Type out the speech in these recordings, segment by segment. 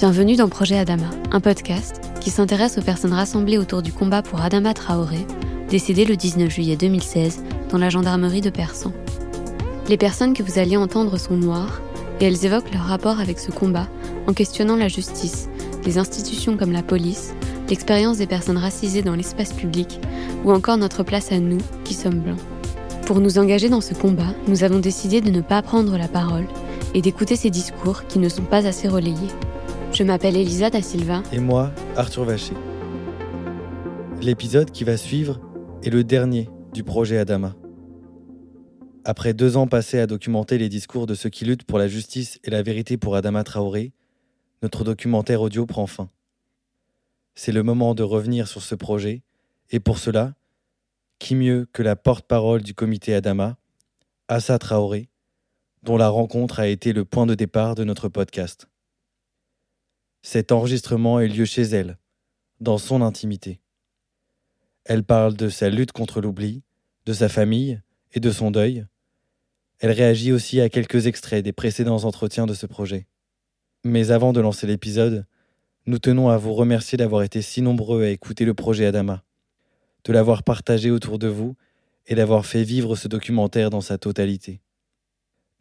Bienvenue dans Projet Adama, un podcast qui s'intéresse aux personnes rassemblées autour du combat pour Adama Traoré, décédé le 19 juillet 2016 dans la gendarmerie de Persan. Les personnes que vous alliez entendre sont noires et elles évoquent leur rapport avec ce combat en questionnant la justice, les institutions comme la police, l'expérience des personnes racisées dans l'espace public ou encore notre place à nous qui sommes blancs. Pour nous engager dans ce combat, nous avons décidé de ne pas prendre la parole et d'écouter ces discours qui ne sont pas assez relayés. Je m'appelle Elisa da Silva. Et moi, Arthur Vacher. L'épisode qui va suivre est le dernier du projet Adama. Après deux ans passés à documenter les discours de ceux qui luttent pour la justice et la vérité pour Adama Traoré, notre documentaire audio prend fin. C'est le moment de revenir sur ce projet, et pour cela, qui mieux que la porte-parole du comité Adama, Assa Traoré, dont la rencontre a été le point de départ de notre podcast. Cet enregistrement a eu lieu chez elle, dans son intimité. Elle parle de sa lutte contre l'oubli, de sa famille et de son deuil. Elle réagit aussi à quelques extraits des précédents entretiens de ce projet. Mais avant de lancer l'épisode, nous tenons à vous remercier d'avoir été si nombreux à écouter le projet Adama, de l'avoir partagé autour de vous et d'avoir fait vivre ce documentaire dans sa totalité.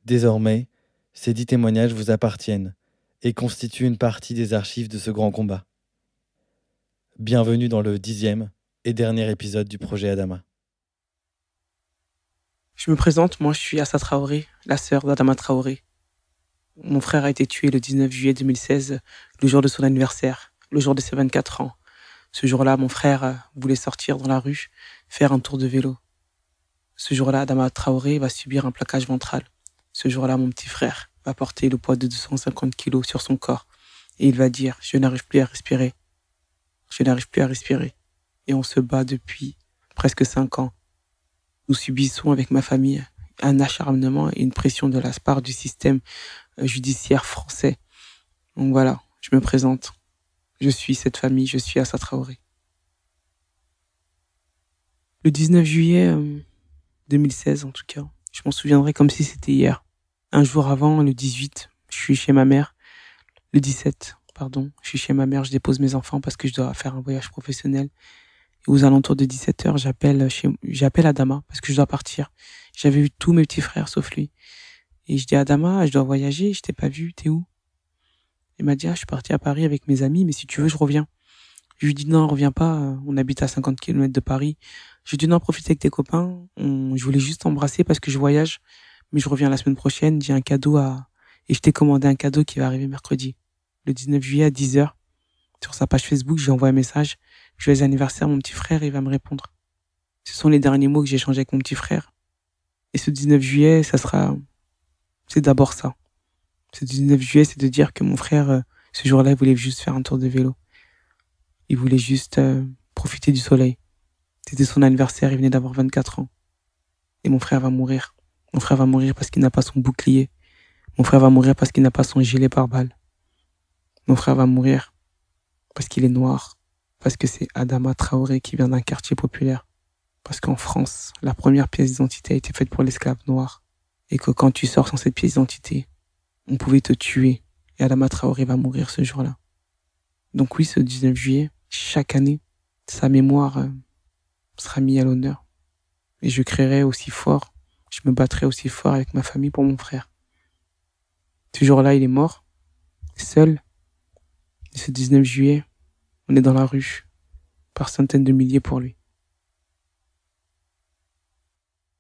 Désormais, ces dix témoignages vous appartiennent et constituent une partie des archives de ce grand combat. Bienvenue dans le dixième et dernier épisode du projet Adama. Je me présente, moi je suis Assa Traoré, la sœur d'Adama Traoré. Mon frère a été tué le 19 juillet 2016, le jour de son anniversaire, le jour de ses 24 ans. Ce jour-là, mon frère voulait sortir dans la rue, faire un tour de vélo. Ce jour-là, Adama Traoré va subir un plaquage ventral. Ce jour-là, mon petit frère va porter le poids de 250 kilos sur son corps et il va dire je n'arrive plus à respirer. Je n'arrive plus à respirer. Et on se bat depuis presque cinq ans. Nous subissons avec ma famille un acharnement et une pression de la part du système euh, judiciaire français. Donc voilà, je me présente. Je suis cette famille, je suis Assa Traoré. Le 19 juillet 2016 euh, en tout cas, je m'en souviendrai comme si c'était hier. Un jour avant, le 18, je suis chez ma mère. Le 17, pardon, je suis chez ma mère, je dépose mes enfants parce que je dois faire un voyage professionnel. Et aux alentours de 17 heures, j'appelle chez, j'appelle Adama parce que je dois partir. J'avais vu tous mes petits frères sauf lui. Et je dis Adama, je dois voyager, je t'ai pas vu, t'es où? Il m'a dit, ah, je suis parti à Paris avec mes amis, mais si tu veux, je reviens. Je lui dis, non, reviens pas, on habite à 50 km de Paris. Je lui dis, non, profite avec tes copains, je voulais juste t'embrasser parce que je voyage mais je reviens la semaine prochaine, j'ai un cadeau à, et je t'ai commandé un cadeau qui va arriver mercredi, le 19 juillet à 10h. Sur sa page Facebook, j'ai envoyé un message. Joyeux anniversaire, mon petit frère, il va me répondre. Ce sont les derniers mots que j'ai échangés avec mon petit frère. Et ce 19 juillet, ça sera, c'est d'abord ça. Ce 19 juillet, c'est de dire que mon frère, euh, ce jour-là, il voulait juste faire un tour de vélo. Il voulait juste euh, profiter du soleil. C'était son anniversaire, il venait d'avoir 24 ans. Et mon frère va mourir. Mon frère va mourir parce qu'il n'a pas son bouclier. Mon frère va mourir parce qu'il n'a pas son gilet pare-balles. Mon frère va mourir parce qu'il est noir. Parce que c'est Adama Traoré qui vient d'un quartier populaire. Parce qu'en France, la première pièce d'identité a été faite pour l'esclave noir. Et que quand tu sors sans cette pièce d'identité, on pouvait te tuer. Et Adama Traoré va mourir ce jour-là. Donc oui, ce 19 juillet, chaque année, sa mémoire euh, sera mise à l'honneur. Et je créerai aussi fort je me battrai aussi fort avec ma famille pour mon frère. Ce jour-là, il est mort, seul. ce 19 juillet, on est dans la rue, par centaines de milliers pour lui.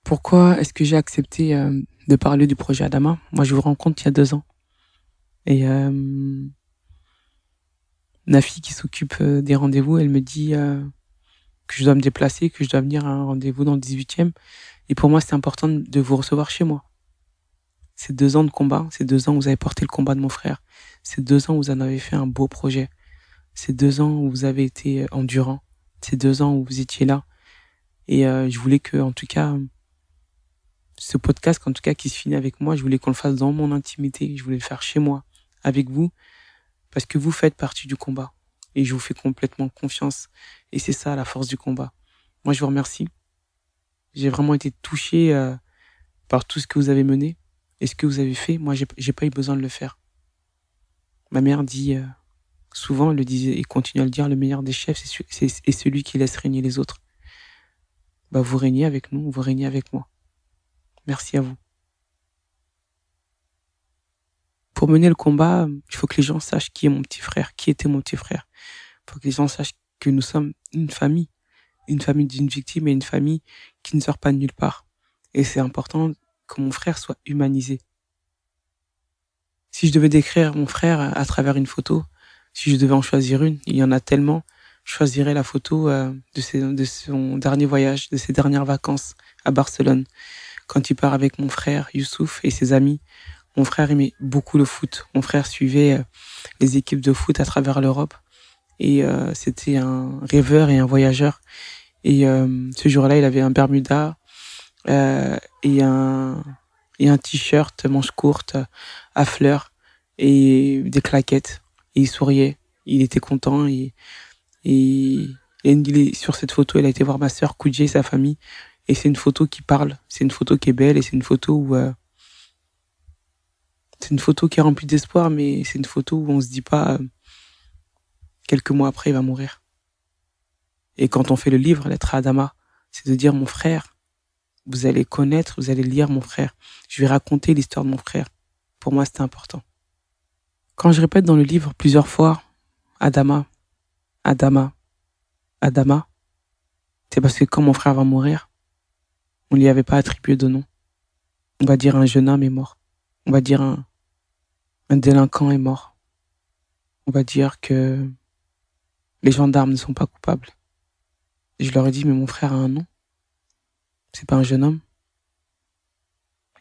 Pourquoi est-ce que j'ai accepté euh, de parler du projet Adama? Moi, je vous rencontre il y a deux ans. Et euh, Nafi, qui s'occupe euh, des rendez-vous, elle me dit euh, que je dois me déplacer, que je dois venir à un rendez-vous dans le 18e et pour moi, c'est important de vous recevoir chez moi. Ces deux ans de combat, ces deux ans où vous avez porté le combat de mon frère, ces deux ans où vous en avez fait un beau projet, ces deux ans où vous avez été endurant, ces deux ans où vous étiez là. Et euh, je voulais que, en tout cas, ce podcast, en tout cas, qui se finit avec moi, je voulais qu'on le fasse dans mon intimité. Je voulais le faire chez moi, avec vous, parce que vous faites partie du combat. Et je vous fais complètement confiance. Et c'est ça la force du combat. Moi, je vous remercie. J'ai vraiment été touché euh, par tout ce que vous avez mené et ce que vous avez fait. Moi, j'ai pas eu besoin de le faire. Ma mère dit euh, Souvent, il le disait, il continue à le dire, le meilleur des chefs, c'est celui qui laisse régner les autres. Bah, vous régnez avec nous, vous régnez avec moi. Merci à vous. Pour mener le combat, il faut que les gens sachent qui est mon petit frère, qui était mon petit frère. Il faut que les gens sachent que nous sommes une famille, une famille d'une victime et une famille qui ne sort pas de nulle part. Et c'est important que mon frère soit humanisé. Si je devais décrire mon frère à travers une photo, si je devais en choisir une, il y en a tellement, je choisirais la photo euh, de, de son dernier voyage, de ses dernières vacances à Barcelone, quand il part avec mon frère Youssouf et ses amis mon frère aimait beaucoup le foot. Mon frère suivait euh, les équipes de foot à travers l'Europe. Et euh, c'était un rêveur et un voyageur. Et euh, ce jour-là, il avait un Bermuda et un, et un t-shirt manche courte à fleurs et des claquettes. Et il souriait. Il était content. Et, et, et sur cette photo, il a été voir ma sœur Koudjé, sa famille. Et c'est une photo qui parle. C'est une photo qui est belle et c'est une photo où c'est une photo qui est remplie d'espoir, mais c'est une photo où on se dit pas euh, quelques mois après il va mourir. Et quand on fait le livre Lettre à Adama, c'est de dire mon frère, vous allez connaître, vous allez lire mon frère. Je vais raconter l'histoire de mon frère. Pour moi, c'était important. Quand je répète dans le livre plusieurs fois Adama, Adama, Adama, c'est parce que quand mon frère va mourir, on lui avait pas attribué de nom. On va dire un jeune homme est mort. On va dire un, un délinquant est mort. On va dire que les gendarmes ne sont pas coupables. Je leur ai dit, mais mon frère a un nom. C'est pas un jeune homme.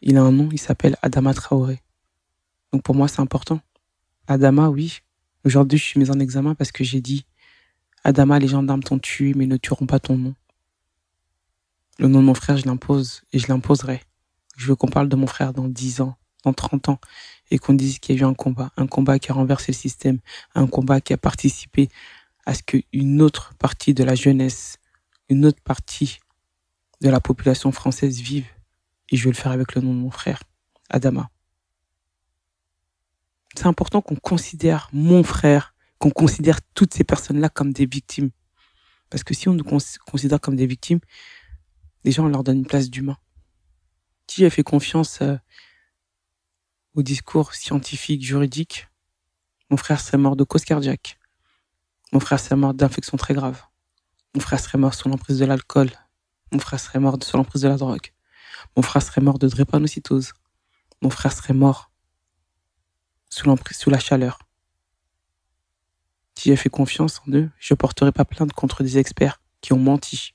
Il a un nom, il s'appelle Adama Traoré. Donc pour moi, c'est important. Adama, oui. Aujourd'hui, je suis mis en examen parce que j'ai dit, Adama, les gendarmes t'ont tué, mais ne tueront pas ton nom. Le nom de mon frère, je l'impose et je l'imposerai. Je veux qu'on parle de mon frère dans dix ans, dans 30 ans et qu'on dise qu'il y a eu un combat, un combat qui a renversé le système, un combat qui a participé à ce qu'une autre partie de la jeunesse, une autre partie de la population française vive. Et je vais le faire avec le nom de mon frère, Adama. C'est important qu'on considère mon frère, qu'on considère toutes ces personnes-là comme des victimes. Parce que si on nous considère comme des victimes, gens, on leur donne une place d'humain. Qui a fait confiance euh, au discours scientifique, juridique, mon frère serait mort de cause cardiaque. Mon frère serait mort d'infection très grave. Mon frère serait mort sous l'emprise de l'alcool. Mon frère serait mort sous l'emprise de la drogue. Mon frère serait mort de drépanocytose. Mon frère serait mort sous l'emprise, sous la chaleur. Si j'ai fait confiance en eux, je porterai pas plainte contre des experts qui ont menti.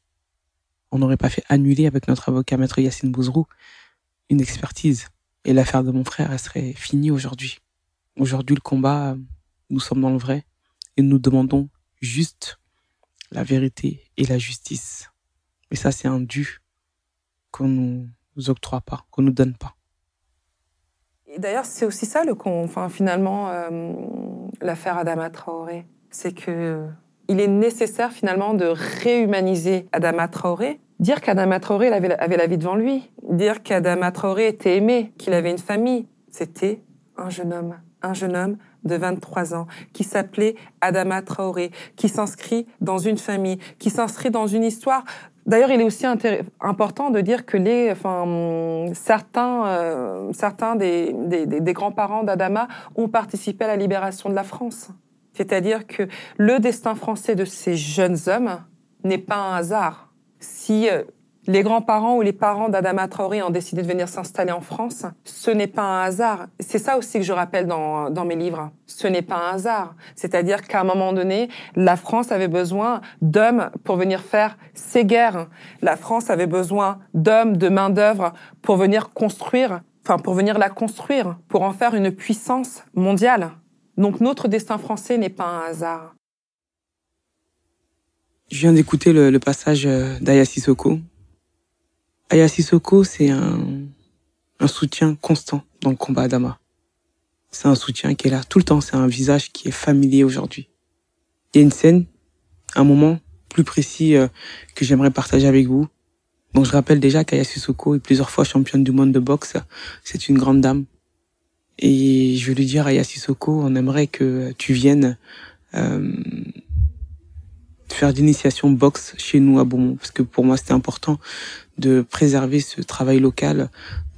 On n'aurait pas fait annuler avec notre avocat maître Yassine Bouzrou une expertise et l'affaire de mon frère, elle serait finie aujourd'hui. Aujourd'hui, le combat, nous sommes dans le vrai et nous demandons juste la vérité et la justice. Et ça, c'est un dû qu'on nous octroie pas, qu'on nous donne pas. Et d'ailleurs, c'est aussi ça, le, enfin, finalement, euh, l'affaire Adama Traoré. C'est que il est nécessaire finalement de réhumaniser Adama Traoré Dire qu'Adama Traoré avait, la vie devant lui, dire qu'Adama Traoré était aimé, qu'il avait une famille, c'était un jeune homme, un jeune homme de 23 ans qui s'appelait Adama Traoré, qui s'inscrit dans une famille, qui s'inscrit dans une histoire. D'ailleurs, il est aussi important de dire que les, enfin, certains, euh, certains des, des, des grands-parents d'Adama ont participé à la libération de la France. C'est-à-dire que le destin français de ces jeunes hommes n'est pas un hasard si euh, les grands-parents ou les parents d'Adama Traoré ont décidé de venir s'installer en France, ce n'est pas un hasard. C'est ça aussi que je rappelle dans, dans mes livres. Ce n'est pas un hasard. C'est-à-dire qu'à un moment donné, la France avait besoin d'hommes pour venir faire ses guerres. La France avait besoin d'hommes, de main-d'œuvre pour venir construire, enfin, pour venir la construire, pour en faire une puissance mondiale. Donc notre destin français n'est pas un hasard. Je viens d'écouter le, passage euh, d'Aya Sissoko. Aya Sissoko, c'est un, un soutien constant dans le combat Adama. C'est un soutien qui est là tout le temps. C'est un visage qui est familier aujourd'hui. Il y a une scène, un moment plus précis euh, que j'aimerais partager avec vous. Donc je rappelle déjà qu'Aya Sissoko est plusieurs fois championne du monde de boxe. C'est une grande dame. Et je veux lui dire, Aya Sissoko, on aimerait que tu viennes euh, faire d'initiation boxe chez nous à Beaumont, parce que pour moi c'était important de préserver ce travail local.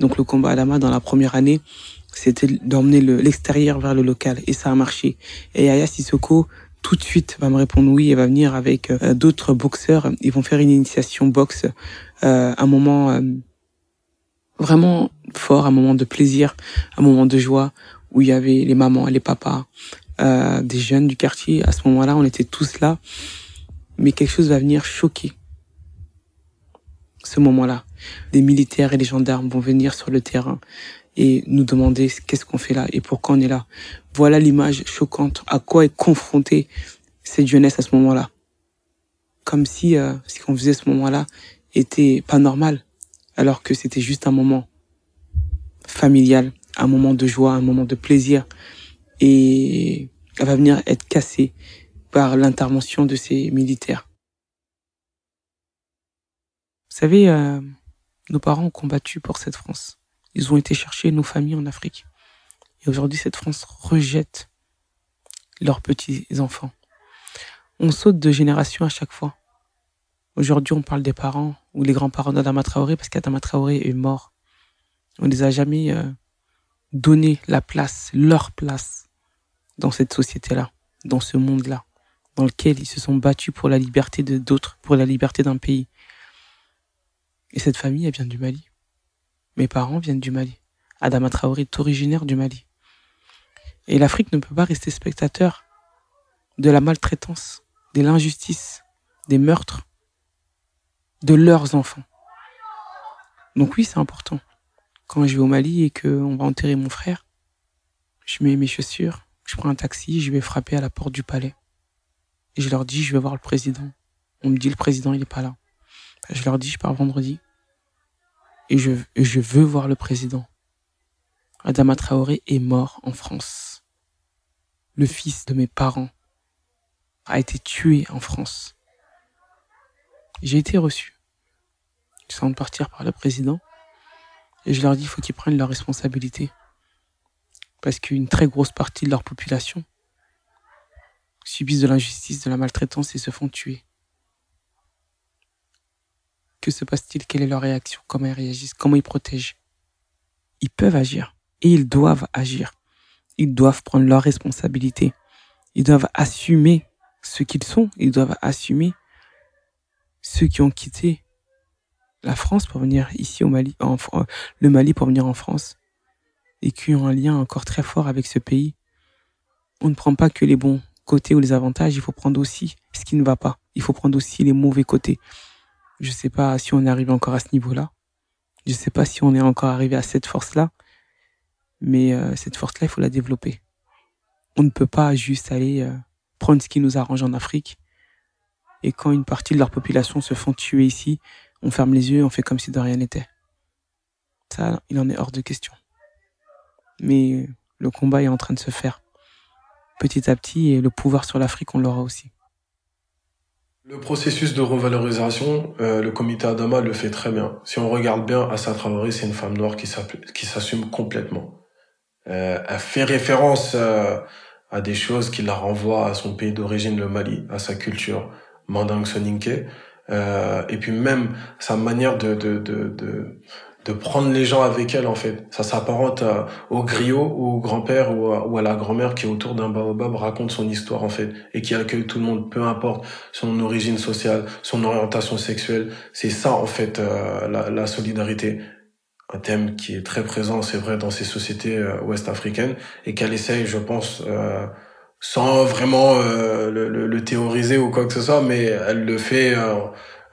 Donc le combat Adama dans la première année, c'était d'emmener l'extérieur vers le local et ça a marché. Et Aya Sissoko tout de suite va me répondre oui et va venir avec euh, d'autres boxeurs. Ils vont faire une initiation boxe, euh, un moment euh, vraiment fort, un moment de plaisir, un moment de joie où il y avait les mamans, les papas, euh, des jeunes du quartier. À ce moment-là, on était tous là, mais quelque chose va venir choquer ce moment-là. Les militaires et les gendarmes vont venir sur le terrain et nous demander qu'est-ce qu'on fait là et pourquoi on est là. Voilà l'image choquante à quoi est confrontée cette jeunesse à ce moment-là. Comme si euh, ce qu'on faisait ce moment-là était pas normal, alors que c'était juste un moment familial, un moment de joie, un moment de plaisir, et elle va venir être cassée par l'intervention de ces militaires. Vous savez, euh, nos parents ont combattu pour cette France. Ils ont été chercher nos familles en Afrique. Et aujourd'hui, cette France rejette leurs petits-enfants. On saute de génération à chaque fois. Aujourd'hui, on parle des parents ou les grands-parents d'Adama Traoré parce qu'Adama Traoré est mort. On les a jamais euh, donné la place, leur place dans cette société-là, dans ce monde-là, dans lequel ils se sont battus pour la liberté de d'autres, pour la liberté d'un pays. Et cette famille, elle vient du Mali. Mes parents viennent du Mali. Adama Traoré est originaire du Mali. Et l'Afrique ne peut pas rester spectateur de la maltraitance, de l'injustice, des meurtres de leurs enfants. Donc oui, c'est important. Quand je vais au Mali et qu'on va enterrer mon frère, je mets mes chaussures, je prends un taxi, je vais frapper à la porte du palais. Et je leur dis, je vais voir le président. On me dit, le président, il n'est pas là. Je leur dis, je pars vendredi et je, je veux voir le président. Adama Traoré est mort en France. Le fils de mes parents a été tué en France. J'ai été reçu. Ils sont de partir par le président. Et je leur dis, il faut qu'ils prennent leurs responsabilités. Parce qu'une très grosse partie de leur population subissent de l'injustice, de la maltraitance et se font tuer. Que se passe-t-il? Quelle est leur réaction? Comment ils réagissent? Comment ils protègent? Ils peuvent agir et ils doivent agir. Ils doivent prendre leurs responsabilités. Ils doivent assumer ce qu'ils sont. Ils doivent assumer ceux qui ont quitté la France pour venir ici au Mali, en, le Mali pour venir en France et qui ont un lien encore très fort avec ce pays. On ne prend pas que les bons côtés ou les avantages, il faut prendre aussi ce qui ne va pas. Il faut prendre aussi les mauvais côtés. Je sais pas si on est arrivé encore à ce niveau-là. Je sais pas si on est encore arrivé à cette force-là. Mais euh, cette force-là, il faut la développer. On ne peut pas juste aller euh, prendre ce qui nous arrange en Afrique. Et quand une partie de leur population se font tuer ici, on ferme les yeux, on fait comme si de rien n'était. Ça, il en est hors de question. Mais le combat est en train de se faire petit à petit et le pouvoir sur l'Afrique, on l'aura aussi. Le processus de revalorisation, euh, le comité Adama le fait très bien. Si on regarde bien, Assa Traoré, c'est une femme noire qui s'assume complètement. Euh, elle fait référence euh, à des choses qui la renvoient à son pays d'origine, le Mali, à sa culture, Mandang Soninke, euh, et puis même sa manière de, de, de, de de prendre les gens avec elle en fait. Ça s'apparente au griot ou au grand-père ou, à la grand-mère qui autour d'un baobab raconte son histoire en fait et qui accueille tout le monde, peu importe son origine sociale, son orientation sexuelle. C'est ça en fait euh, la, solidarité. Un thème qui est très présent, c'est vrai, dans ces sociétés euh, ouest-africaines et qu'elle essaye, je pense, euh, sans vraiment euh, le, le, le, théoriser ou quoi que ce soit, mais elle le fait,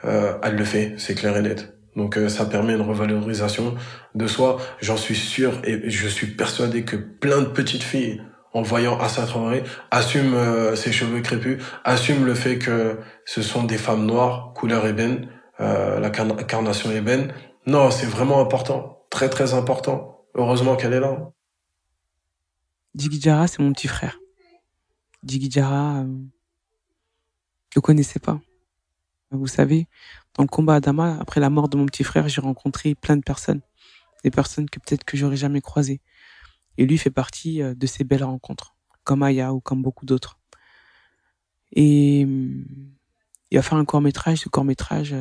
elle le fait, c'est clair et net. Donc euh, ça permet une revalorisation de soi. J'en suis sûr et je suis persuadé que plein de petites filles, en voyant Assa Traoré, assument euh, ses cheveux crépus, assument le fait que ce sont des femmes noires, couleur ébène, euh, la carnation ébène. Non, c'est vraiment important, très très important. Heureusement qu'elle est là. Djigui c'est mon petit frère. Djigui Jara, je le connaissais pas. Vous savez, dans le combat Adama, après la mort de mon petit frère, j'ai rencontré plein de personnes. Des personnes que peut-être que j'aurais jamais croisées. Et lui fait partie euh, de ces belles rencontres, comme Aya ou comme beaucoup d'autres. Et il va faire un court métrage. Ce court métrage,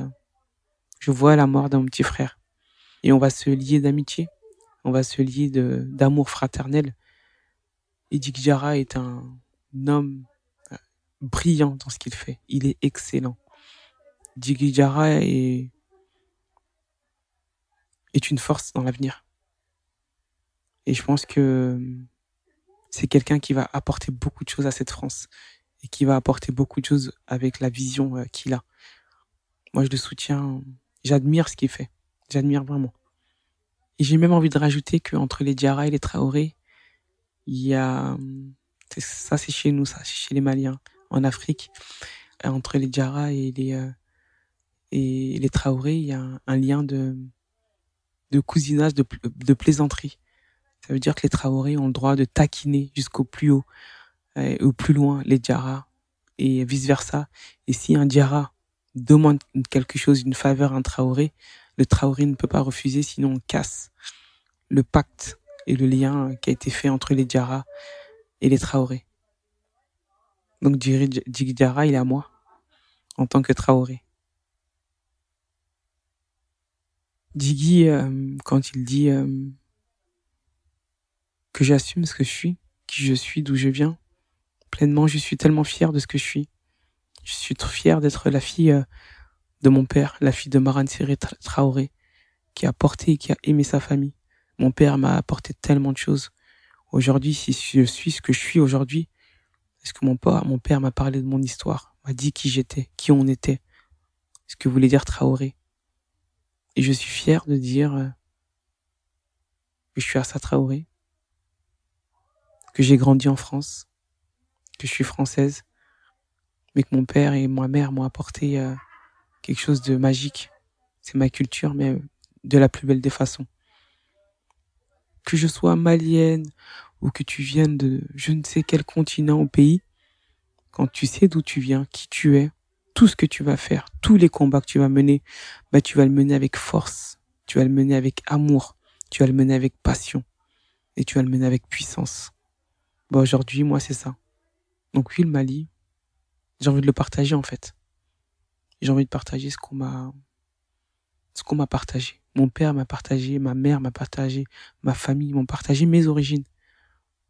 je vois la mort mon petit frère. Et on va se lier d'amitié. On va se lier d'amour fraternel. Et est un homme euh, brillant dans ce qu'il fait. Il est excellent. Dick Jara est, est une force dans l'avenir. Et je pense que c'est quelqu'un qui va apporter beaucoup de choses à cette France et qui va apporter beaucoup de choses avec la vision euh, qu'il a. Moi, je le soutiens. J'admire ce qu'il fait. J'admire vraiment. Et j'ai même envie de rajouter qu'entre les Diarra et les Traoré, il y a, ça c'est chez nous, ça c'est chez les Maliens, en Afrique, entre les Diarra et les, euh, et les Traoré, il y a un, lien de, de cousinage, de, de plaisanterie. Ça veut dire que les Traoré ont le droit de taquiner jusqu'au plus haut, euh, au plus loin, les Diarra, et vice versa. Et si un Diarra demande quelque chose, une faveur à un Traoré, le Traoré ne peut pas refuser, sinon on casse le pacte et le lien qui a été fait entre les Diarra et les Traoré. Donc Djigui Diarra, il est à moi, en tant que Traoré. Djigui, euh, quand il dit euh, que j'assume ce que je suis, qui je suis, d'où je viens, pleinement, je suis tellement fier de ce que je suis. Je suis trop fier d'être la fille euh, de mon père, la fille de Maran Séré Traoré, qui a porté et qui a aimé sa famille. Mon père m'a apporté tellement de choses. Aujourd'hui, si je suis ce que je suis aujourd'hui, est-ce que mon père, mon père m'a parlé de mon histoire, m'a dit qui j'étais, qui on était, ce que voulait dire Traoré? Et je suis fier de dire euh, que je suis Assa Traoré, que j'ai grandi en France, que je suis française, mais que mon père et ma mère m'ont apporté euh, quelque chose de magique. C'est ma culture, mais de la plus belle des façons. Que je sois malienne ou que tu viennes de je ne sais quel continent ou pays, quand tu sais d'où tu viens, qui tu es, tout ce que tu vas faire, tous les combats que tu vas mener, bah tu vas le mener avec force, tu vas le mener avec amour, tu vas le mener avec passion et tu vas le mener avec puissance. Bah aujourd'hui, moi c'est ça. Donc oui, le Mali, j'ai envie de le partager en fait j'ai envie de partager ce qu'on m'a ce qu'on m'a partagé. Mon père m'a partagé, ma mère m'a partagé, ma famille m'ont partagé mes origines.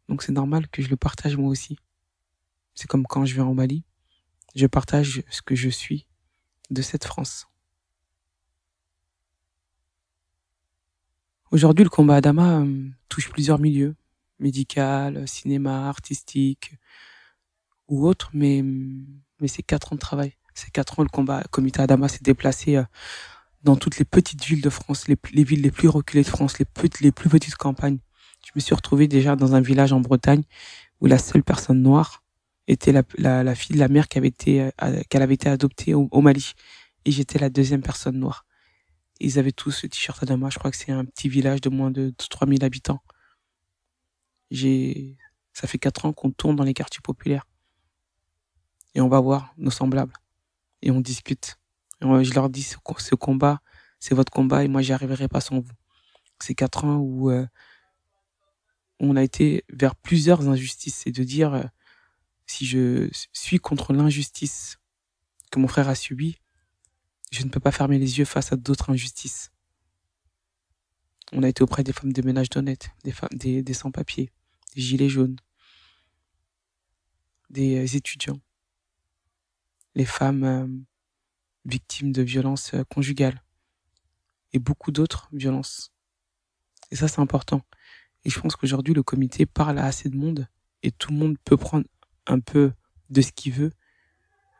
Donc c'est normal que je le partage moi aussi. C'est comme quand je vais en Mali, je partage ce que je suis de cette France. Aujourd'hui, le combat Adama euh, touche plusieurs milieux, médical, cinéma, artistique ou autre, mais, mais c'est quatre ans de travail. Ces quatre ans, le combat le comité Adama s'est déplacé euh, dans toutes les petites villes de France, les, les villes les plus reculées de France, les, les plus petites campagnes. Je me suis retrouvé déjà dans un village en Bretagne où la seule personne noire était la, la, la fille de la mère qui avait été euh, qu'elle avait été adoptée au, Mali et j'étais la deuxième personne noire. Ils avaient tous ce t-shirt Adama. Je crois que c'est un petit village de moins de 3000 habitants. J'ai, ça fait quatre ans qu'on tourne dans les quartiers populaires et on va voir nos semblables et on discute. je leur dis, ce, combat, c'est votre combat et moi, j'y arriverai pas sans vous. C'est quatre ans où euh, on a été vers plusieurs injustices et de dire, euh, si je suis contre l'injustice que mon frère a subie, je ne peux pas fermer les yeux face à d'autres injustices. On a été auprès des femmes de ménage d'honnêtes, des femmes, des, sans-papiers, des gilets jaunes, des euh, étudiants les femmes euh, victimes de violences euh, conjugales et beaucoup d'autres violences. Et ça, c'est important. Et je pense qu'aujourd'hui, le comité parle à assez de monde et tout le monde peut prendre un peu de ce qu'il veut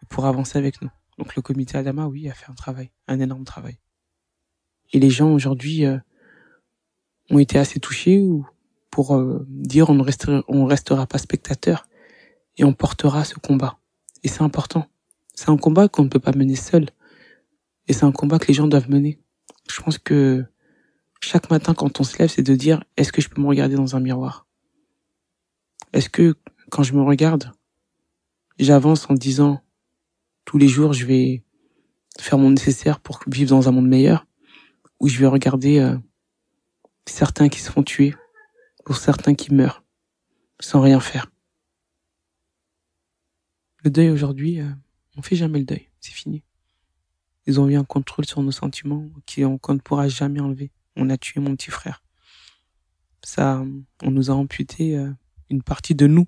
pour avancer avec nous. Donc le comité Adama, oui, a fait un travail, un énorme travail. Et les gens aujourd'hui euh, ont été assez touchés pour dire on ne restera, restera pas spectateur et on portera ce combat. Et c'est important. C'est un combat qu'on ne peut pas mener seul. Et c'est un combat que les gens doivent mener. Je pense que chaque matin quand on se lève, c'est de dire, est-ce que je peux me regarder dans un miroir? Est-ce que quand je me regarde, j'avance en disant, tous les jours, je vais faire mon nécessaire pour vivre dans un monde meilleur, ou je vais regarder euh, certains qui se font tuer, ou certains qui meurent, sans rien faire. Le deuil aujourd'hui, euh, on fait jamais le deuil, c'est fini. Ils ont eu un contrôle sur nos sentiments qu'on ne pourra jamais enlever. On a tué mon petit frère. Ça, on nous a amputé euh, une partie de nous.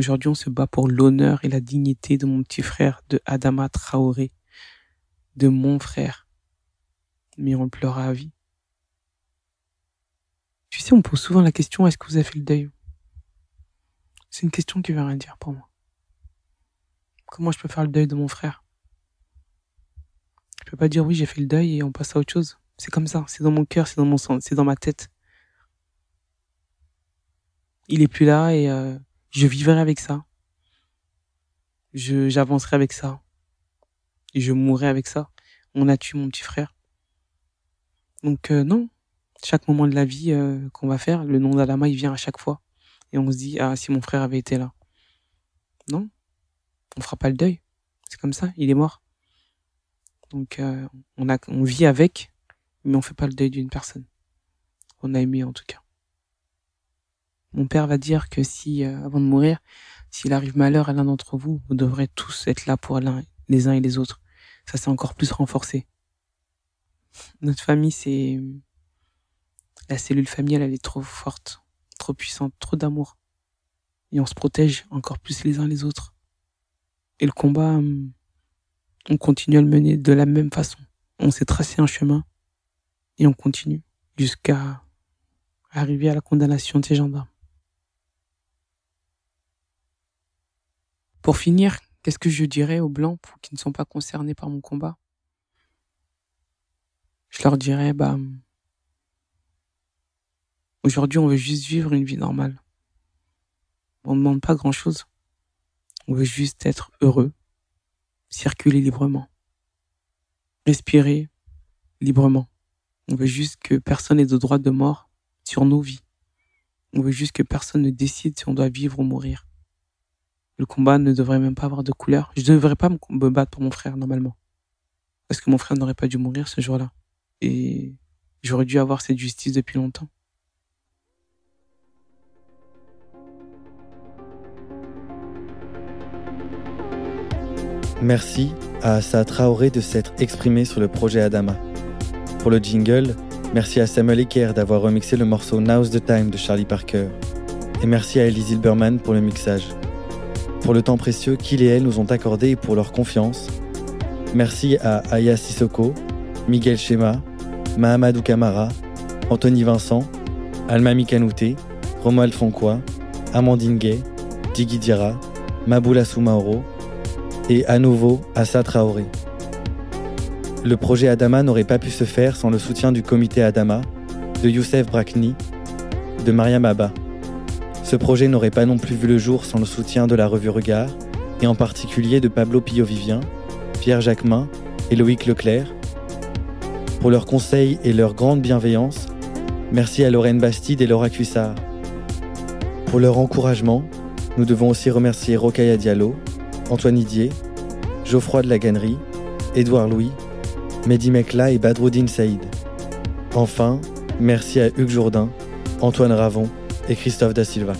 Aujourd'hui, on se bat pour l'honneur et la dignité de mon petit frère, de Adama Traoré, de mon frère. Mais on le pleura à vie. Tu sais, on pose souvent la question, est-ce que vous avez fait le deuil? C'est une question qui veut rien dire pour moi. Comment je peux faire le deuil de mon frère? Je peux pas dire oui, j'ai fait le deuil et on passe à autre chose. C'est comme ça, c'est dans mon cœur, c'est dans mon sang, c'est dans ma tête. Il est plus là et euh, je vivrai avec ça. Je j'avancerai avec ça. Je mourrai avec ça. On a tué mon petit frère. Donc euh, non, chaque moment de la vie euh, qu'on va faire, le nom d'Adama, il vient à chaque fois. Et on se dit, ah, si mon frère avait été là. Non, on fera pas le deuil. C'est comme ça, il est mort. Donc euh, on, a, on vit avec, mais on fait pas le deuil d'une personne. On a aimé en tout cas. Mon père va dire que si, euh, avant de mourir, s'il arrive malheur à l'un d'entre vous, vous devrez tous être là pour l'un, les uns et les autres. Ça s'est encore plus renforcé. Notre famille, c'est la cellule familiale, elle est trop forte, trop puissante, trop d'amour. Et on se protège encore plus les uns les autres. Et le combat, hum, on continue à le mener de la même façon. On s'est tracé un chemin et on continue jusqu'à arriver à la condamnation de ces gendarmes. Pour finir, qu'est-ce que je dirais aux blancs qui ne sont pas concernés par mon combat? Je leur dirais, bah, Aujourd'hui, on veut juste vivre une vie normale. On ne demande pas grand-chose. On veut juste être heureux, circuler librement, respirer librement. On veut juste que personne n'ait de droit de mort sur nos vies. On veut juste que personne ne décide si on doit vivre ou mourir. Le combat ne devrait même pas avoir de couleur. Je ne devrais pas me battre pour mon frère normalement. Parce que mon frère n'aurait pas dû mourir ce jour-là. Et j'aurais dû avoir cette justice depuis longtemps. Merci à Assa Traoré de s'être exprimé sur le projet Adama. Pour le jingle, merci à Samuel Eker d'avoir remixé le morceau Now's the Time de Charlie Parker. Et merci à Elise Hilberman pour le mixage. Pour le temps précieux qu'il et elle nous ont accordé et pour leur confiance. Merci à Aya Sissoko, Miguel Chema, Mahamadou Kamara, Anthony Vincent, Alma Mikanouté, Romuald Fonquois, Amandine Gay, Digi Dira, Maboula Soumaoro, et à nouveau Assa Traoré. Le projet Adama n'aurait pas pu se faire sans le soutien du comité Adama, de Youssef Brakni, de Mariam Abba. Ce projet n'aurait pas non plus vu le jour sans le soutien de la revue Regard, et en particulier de Pablo Pillot-Vivien, Pierre Jacquemin et Loïc Leclerc. Pour leurs conseils et leur grande bienveillance, merci à Lorraine Bastide et Laura Cuissard. Pour leur encouragement, nous devons aussi remercier Rokaya Diallo, Antoine Didier, Geoffroy de la Gannerie, Édouard Louis, Mehdi Mekla et Badroudine Saïd. Enfin, merci à Hugues Jourdain, Antoine Ravon et Christophe Da Silva.